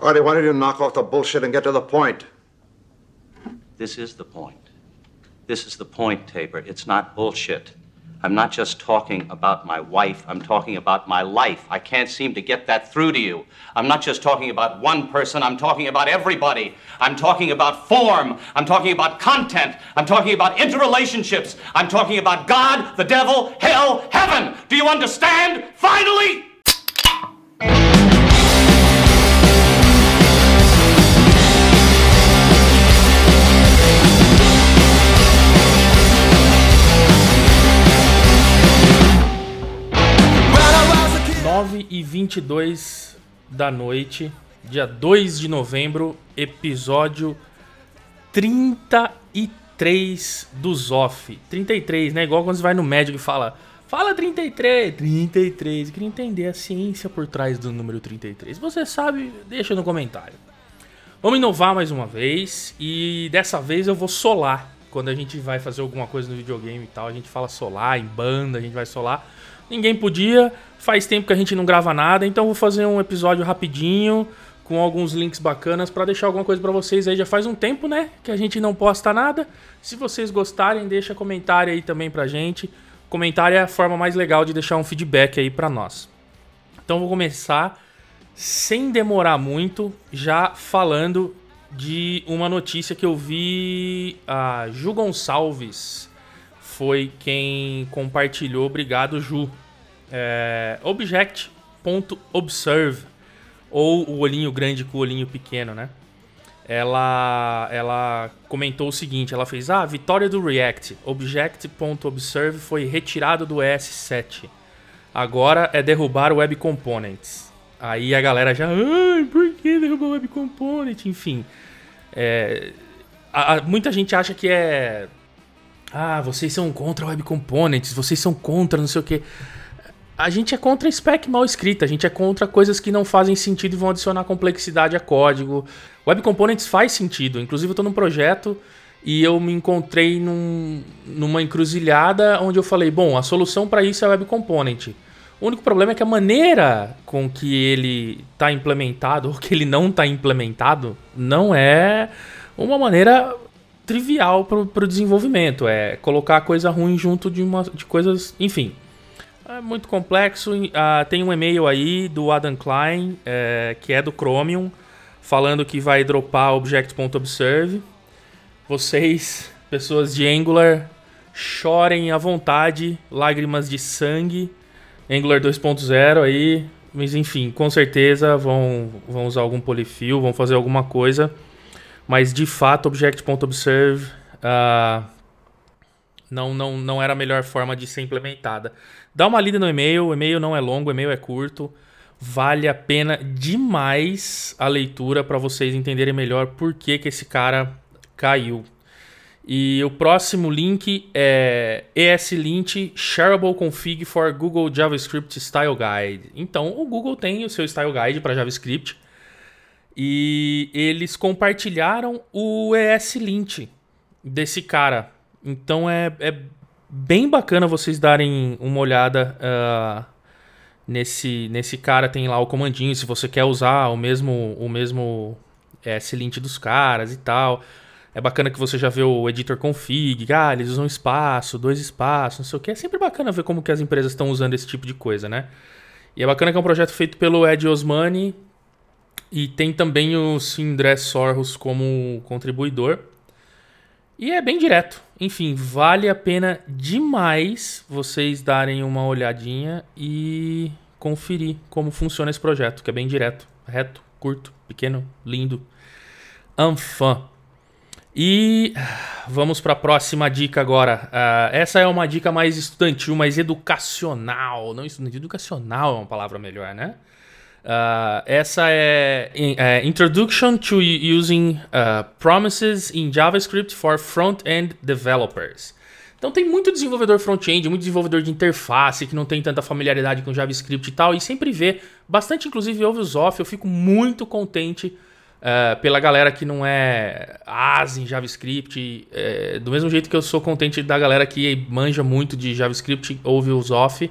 Artie, why don't you knock off the bullshit and get to the point? This is the point. This is the point, Tabor. It's not bullshit. I'm not just talking about my wife, I'm talking about my life. I can't seem to get that through to you. I'm not just talking about one person, I'm talking about everybody. I'm talking about form, I'm talking about content, I'm talking about interrelationships, I'm talking about God, the devil, hell, heaven. Do you understand? Finally! 22 da noite, dia 2 de novembro, episódio 33 do Zoff. 33, né? Igual quando você vai no médico e fala, fala 33, 33. Eu queria entender a ciência por trás do número 33. Se você sabe, deixa no comentário. Vamos inovar mais uma vez e dessa vez eu vou solar. Quando a gente vai fazer alguma coisa no videogame e tal, a gente fala solar, em banda, a gente vai solar. Ninguém podia, faz tempo que a gente não grava nada, então vou fazer um episódio rapidinho com alguns links bacanas para deixar alguma coisa para vocês aí. Já faz um tempo, né, que a gente não posta nada. Se vocês gostarem, deixa comentário aí também pra gente. Comentário é a forma mais legal de deixar um feedback aí para nós. Então vou começar sem demorar muito, já falando de uma notícia que eu vi a Ju Gonçalves foi quem compartilhou. Obrigado, Ju. É, Object.observe, ou o olhinho grande com o olhinho pequeno, né? Ela, ela comentou o seguinte: ela fez, ah, vitória do React. Object.observe foi retirado do ES7. Agora é derrubar o Web Components. Aí a galera já, ai, por que derrubar o Web Component? Enfim, é, a, a, muita gente acha que é ah, vocês são contra Web Components, vocês são contra não sei o que. A gente é contra spec mal escrita, a gente é contra coisas que não fazem sentido e vão adicionar complexidade a código. Web Components faz sentido, inclusive eu estou num projeto e eu me encontrei num, numa encruzilhada onde eu falei, bom, a solução para isso é Web Component. O único problema é que a maneira com que ele está implementado, ou que ele não está implementado, não é uma maneira trivial para o desenvolvimento. É colocar coisa ruim junto de, uma, de coisas. Enfim. É muito complexo. Uh, tem um e-mail aí do Adam Klein, é, que é do Chromium, falando que vai dropar Object.observe. Vocês, pessoas de Angular, chorem à vontade, lágrimas de sangue. Angular 2.0 aí. Mas enfim, com certeza vão, vão usar algum polyfill, vão fazer alguma coisa mas de fato, Object.observe uh, não, não, não era a melhor forma de ser implementada. Dá uma lida no e-mail, o e-mail não é longo, o e-mail é curto. Vale a pena demais a leitura para vocês entenderem melhor por que, que esse cara caiu. E o próximo link é ESLint Shareable Config for Google JavaScript Style Guide. Então, o Google tem o seu Style Guide para JavaScript. E eles compartilharam o ESLint desse cara. Então é, é bem bacana vocês darem uma olhada uh, nesse, nesse cara. Tem lá o comandinho, se você quer usar o mesmo, o mesmo ESLint dos caras e tal. É bacana que você já vê o editor config, ah, eles usam espaço, dois espaços, não sei o que. É sempre bacana ver como que as empresas estão usando esse tipo de coisa, né? E é bacana que é um projeto feito pelo Ed Osmani, e tem também o Sindré Sorros como contribuidor. E é bem direto. Enfim, vale a pena demais vocês darem uma olhadinha e conferir como funciona esse projeto, que é bem direto, reto, curto, pequeno, lindo. Anfã. E vamos para a próxima dica agora. Uh, essa é uma dica mais estudantil, mais educacional. Não educacional é uma palavra melhor, né? Uh, essa é, é, Introduction to Using uh, Promises in JavaScript for Front-End Developers. Então tem muito desenvolvedor front-end, muito desenvolvedor de interface que não tem tanta familiaridade com JavaScript e tal, e sempre vê, bastante inclusive ouve os off, eu fico muito contente uh, pela galera que não é as em JavaScript, uh, do mesmo jeito que eu sou contente da galera que manja muito de JavaScript, ouve os off,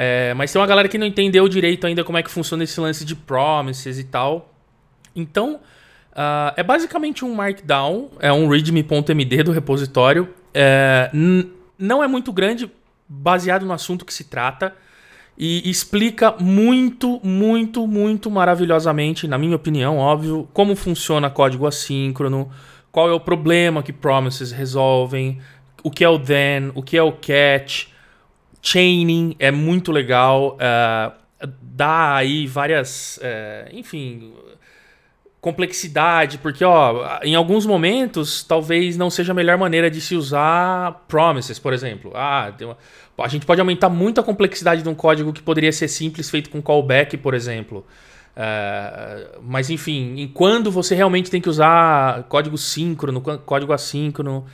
é, mas tem uma galera que não entendeu direito ainda como é que funciona esse lance de promises e tal. Então, uh, é basicamente um Markdown, é um readme.md do repositório. É, não é muito grande, baseado no assunto que se trata. E explica muito, muito, muito maravilhosamente, na minha opinião, óbvio, como funciona código assíncrono, qual é o problema que promises resolvem, o que é o then, o que é o catch, chaining é muito legal, uh, dá aí várias, uh, enfim, complexidade, porque ó, em alguns momentos talvez não seja a melhor maneira de se usar promises, por exemplo. Ah, uma... a gente pode aumentar muito a complexidade de um código que poderia ser simples feito com callback, por exemplo. Uh, mas enfim, em quando você realmente tem que usar código síncrono, código assíncrono.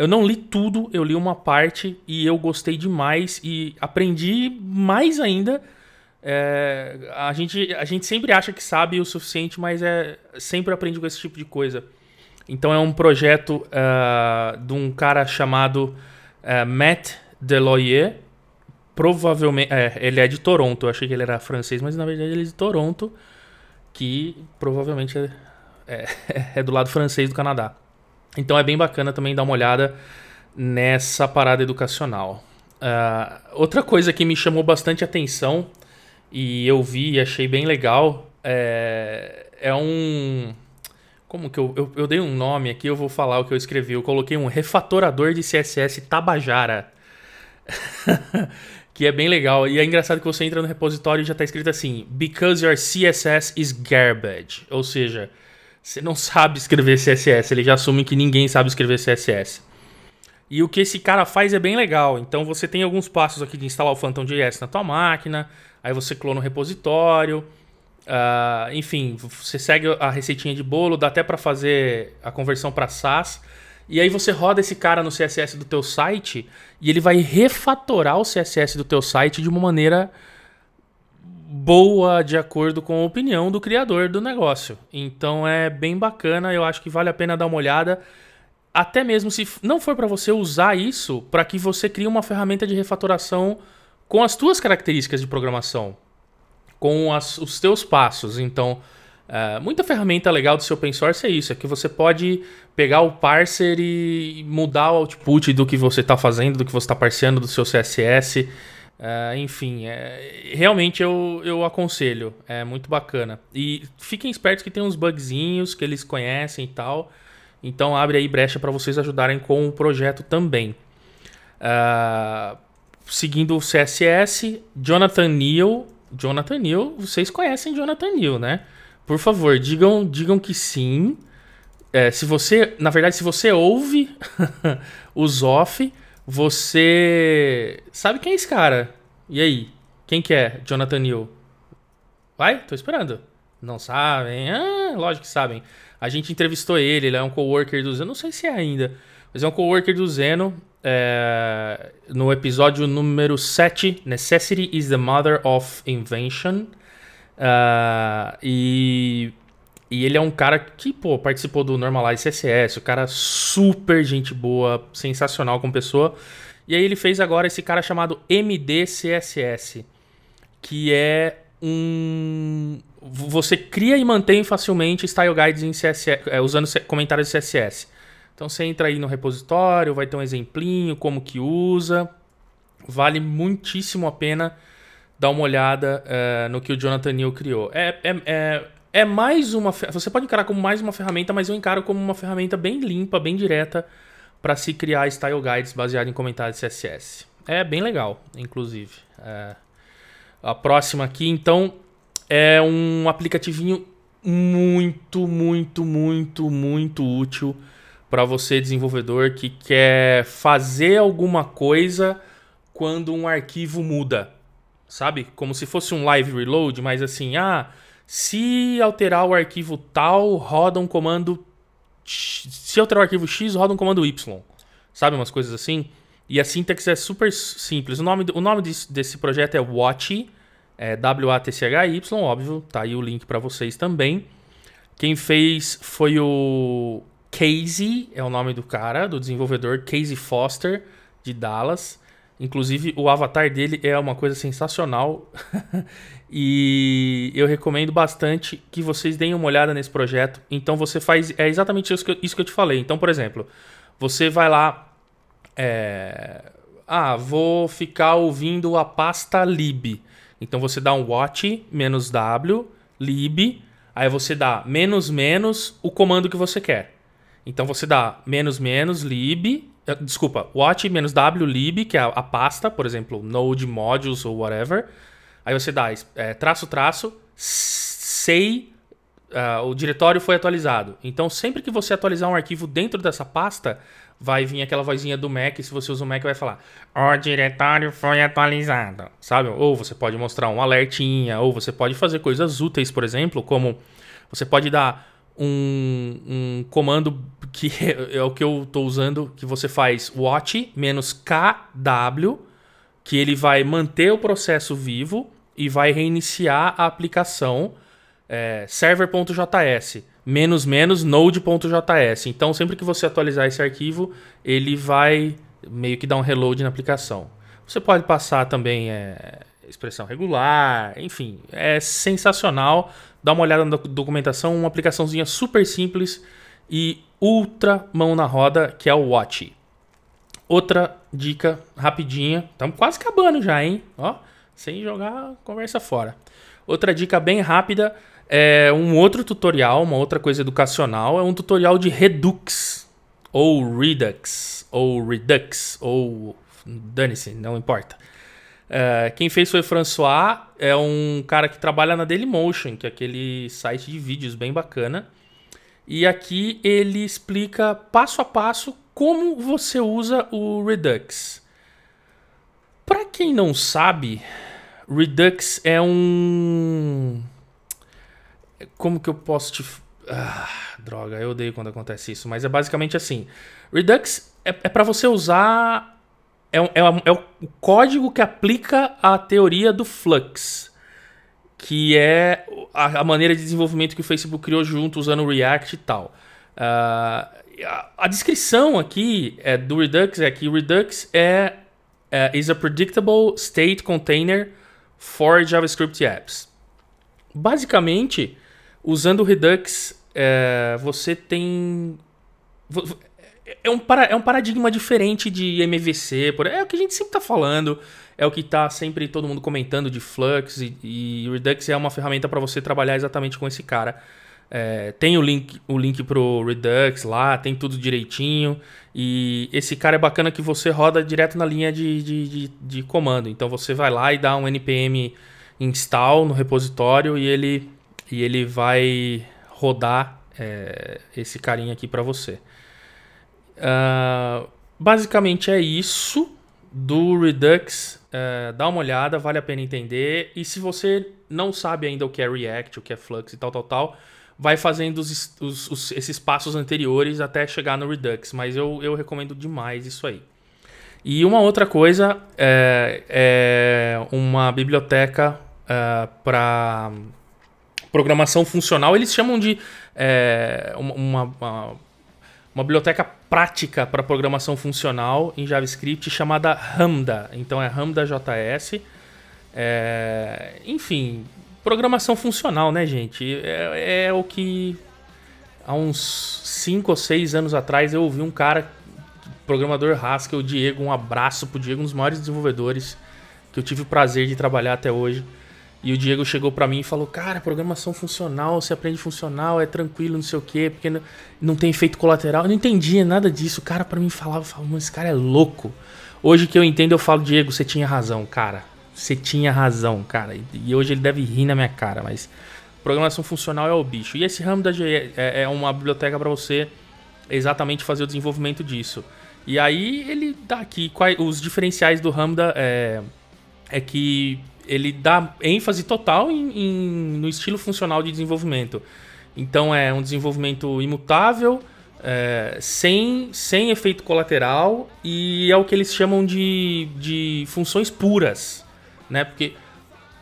Eu não li tudo, eu li uma parte e eu gostei demais e aprendi mais ainda é, a, gente, a gente sempre acha que sabe o suficiente, mas é sempre aprende com esse tipo de coisa. Então é um projeto uh, de um cara chamado uh, Matt Deloyer. Provavelmente. É, ele é de Toronto. Eu achei que ele era francês, mas na verdade ele é de Toronto. Que provavelmente é, é, é do lado francês do Canadá. Então é bem bacana também dar uma olhada nessa parada educacional. Uh, outra coisa que me chamou bastante atenção e eu vi e achei bem legal. É, é um. Como que eu, eu, eu, dei um nome aqui, eu vou falar o que eu escrevi. Eu coloquei um refatorador de CSS Tabajara. que é bem legal. E é engraçado que você entra no repositório e já está escrito assim: Because your CSS is garbage. Ou seja, você não sabe escrever CSS. Ele já assume que ninguém sabe escrever CSS. E o que esse cara faz é bem legal. Então você tem alguns passos aqui de instalar o Phantom.js na tua máquina aí você clona o repositório. Uh, enfim, você segue a receitinha de bolo, dá até para fazer a conversão para SaaS. E aí você roda esse cara no CSS do teu site e ele vai refatorar o CSS do teu site de uma maneira boa, de acordo com a opinião do criador do negócio. Então é bem bacana, eu acho que vale a pena dar uma olhada. Até mesmo se não for para você usar isso, para que você crie uma ferramenta de refatoração com as tuas características de programação, com as, os teus passos. Então, uh, muita ferramenta legal do seu open source é isso, é que você pode pegar o parser e mudar o output do que você está fazendo, do que você está parseando do seu CSS. Uh, enfim, é, realmente eu, eu aconselho, é muito bacana. E fiquem espertos que tem uns bugzinhos que eles conhecem e tal. Então abre aí brecha para vocês ajudarem com o projeto também. Uh, seguindo o CSS, Jonathan Neal. Jonathan Neal, vocês conhecem Jonathan Neal, né? Por favor, digam, digam que sim. É, se você, na verdade, se você ouve o Zoff, você sabe quem é esse cara? E aí? Quem que é Jonathan Neal? Vai? Tô esperando. Não sabem? Ah, lógico que sabem. A gente entrevistou ele, ele é um coworker do Zeno, não sei se é ainda, mas é um coworker do Zeno é, no episódio número 7, Necessity is the Mother of Invention. Uh, e, e ele é um cara que, pô, participou do Normalize CSS, o cara super gente boa, sensacional como pessoa. E aí ele fez agora esse cara chamado MDCSS, que é um... Você cria e mantém facilmente style guides em CSS, é, usando comentários de CSS. Então você entra aí no repositório, vai ter um exemplinho, como que usa. Vale muitíssimo a pena dar uma olhada uh, no que o Jonathan Neal criou. É, é, é, mais uma. Você pode encarar como mais uma ferramenta, mas eu encaro como uma ferramenta bem limpa, bem direta para se criar style guides baseado em comentários CSS. É bem legal, inclusive. É. A próxima aqui, então, é um aplicativinho muito, muito, muito, muito útil para você desenvolvedor que quer fazer alguma coisa quando um arquivo muda, sabe? Como se fosse um live reload, mas assim, ah, se alterar o arquivo tal, roda um comando se alterar o arquivo X, roda um comando Y. Sabe umas coisas assim? E a sintaxe é super simples. O nome, o nome desse, desse projeto é Watch, é W-A-T-C-H-Y, óbvio, tá aí o link para vocês também. Quem fez foi o Casey é o nome do cara, do desenvolvedor Casey Foster, de Dallas. Inclusive, o avatar dele é uma coisa sensacional. e eu recomendo bastante que vocês deem uma olhada nesse projeto. Então, você faz. É exatamente isso que eu, isso que eu te falei. Então, por exemplo, você vai lá. É, ah, vou ficar ouvindo a pasta lib. Então, você dá um watch menos w lib. Aí você dá menos menos o comando que você quer. Então você dá menos menos lib desculpa, watch menos w lib, que é a, a, pasta, por exemplo, node modules ou whatever. Aí você dá é, traço traço, sei, uh, o diretório foi atualizado. Então sempre que você atualizar um arquivo dentro dessa pasta, vai vir aquela vozinha do Mac, se você usa o Mac vai falar, o diretório foi atualizado, sabe? Ou você pode mostrar um alertinha, ou você pode fazer coisas úteis, por exemplo, como você pode dar um, um comando que é o que eu estou usando, que você faz watch menos kw, que ele vai manter o processo vivo e vai reiniciar a aplicação é, server.js menos menos node.js. Então, sempre que você atualizar esse arquivo, ele vai meio que dar um reload na aplicação. Você pode passar também é, expressão regular, enfim, é sensacional. Dá uma olhada na documentação, uma aplicaçãozinha super simples e ultra mão na roda, que é o Watch. Outra dica rapidinha, estamos quase acabando já, hein? Ó, sem jogar conversa fora. Outra dica bem rápida é um outro tutorial, uma outra coisa educacional, é um tutorial de Redux ou Redux ou Redux ou dane-se, não importa. É, quem fez foi François, é um cara que trabalha na Dailymotion, que é aquele site de vídeos bem bacana. E aqui ele explica passo a passo como você usa o Redux. Para quem não sabe, Redux é um. Como que eu posso te. Ah, droga, eu odeio quando acontece isso, mas é basicamente assim: Redux é, é para você usar é, é, é, o código que aplica a teoria do Flux, que é a, a, maneira de desenvolvimento que o Facebook criou junto usando o React e tal. Uh, a, a, descrição aqui é, do Redux é que Redux é, é is a predictable state container for JavaScript apps. Basicamente, usando o Redux, é, você tem é um, para, é um paradigma diferente de MVC. Por, é o que a gente sempre está falando. É o que está sempre todo mundo comentando de Flux. E, e Redux é uma ferramenta para você trabalhar exatamente com esse cara. É, tem o link, o link pro Redux lá, tem tudo direitinho. E esse cara é bacana que você roda direto na linha de, de, de, de comando. Então você vai lá e dá um npm install no repositório e ele, e ele vai rodar é, esse carinha aqui para você. Uh, basicamente é isso do Redux. Uh, dá uma olhada, vale a pena entender. E se você não sabe ainda o que é React, o que é Flux e tal, tal, tal, vai fazendo os, os, os, esses passos anteriores até chegar no Redux. Mas eu, eu recomendo demais isso aí. E uma outra coisa é, é uma biblioteca é, para programação funcional. Eles chamam de é, uma, uma uma biblioteca prática para programação funcional em JavaScript chamada Ramda. Então é Ramda JS. É... Enfim, programação funcional, né, gente? É, é, o que há uns 5 ou 6 anos atrás eu ouvi um cara, programador Haskell, o Diego, um abraço pro Diego, um dos maiores desenvolvedores que eu tive o prazer de trabalhar até hoje. E o Diego chegou para mim e falou: Cara, programação funcional, você aprende funcional, é tranquilo, não sei o quê, porque não, tem efeito colateral. Eu não entendia nada disso. O cara para mim falava: falava, Esse cara é louco. Hoje que eu entendo, eu falo: Diego, você tinha razão, cara. Você tinha razão, cara. E hoje ele deve rir na minha cara, mas programação funcional é o bicho. E esse ramo da GE é, é uma biblioteca para você exatamente fazer o desenvolvimento disso. E aí ele dá aqui quais, os diferenciais do Ramda é, é que ele dá ênfase total em, em, no estilo funcional de desenvolvimento. Então é um desenvolvimento imutável, é, sem, sem efeito colateral e é o que eles chamam de, de funções puras, né? Porque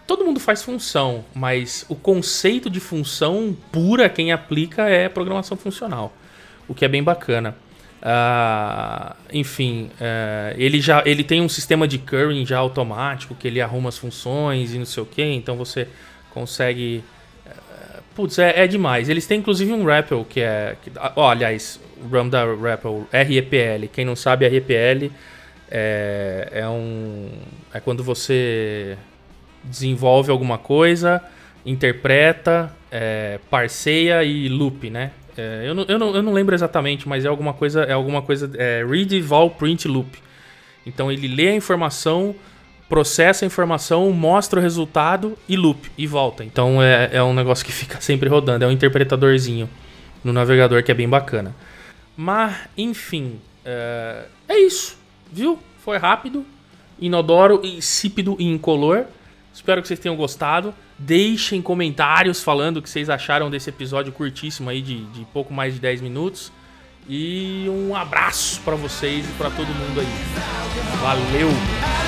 todo mundo faz função, mas o conceito de função pura quem aplica é programação funcional, o que é bem bacana. Ah, enfim, é, ele já ele tem um sistema de currying já automático que ele arruma as funções e não sei o que, então você consegue. é, putz, é, é demais. Eles têm inclusive um REPL que é. Que, ó, aliás, o nome da REPL, REPL. Quem não sabe, REPL é, é um. É quando você desenvolve alguma coisa, interpreta, é, parceia e loop, né? É, eu, não, eu, não, eu não lembro exatamente, mas é alguma coisa. É alguma coisa. É read, vol, print, loop. Então ele lê a informação, processa a informação, mostra o resultado e loop e volta. Então é, é um negócio que fica sempre rodando. É um interpretadorzinho no navegador que é bem bacana. Mas, enfim, é, é isso, viu? Foi rápido, inodoro, insípido e incolor. Espero que vocês tenham gostado. Deixem comentários falando o que vocês acharam desse episódio curtíssimo aí de, de pouco mais de 10 minutos. E um abraço pra vocês e pra todo mundo aí. Valeu!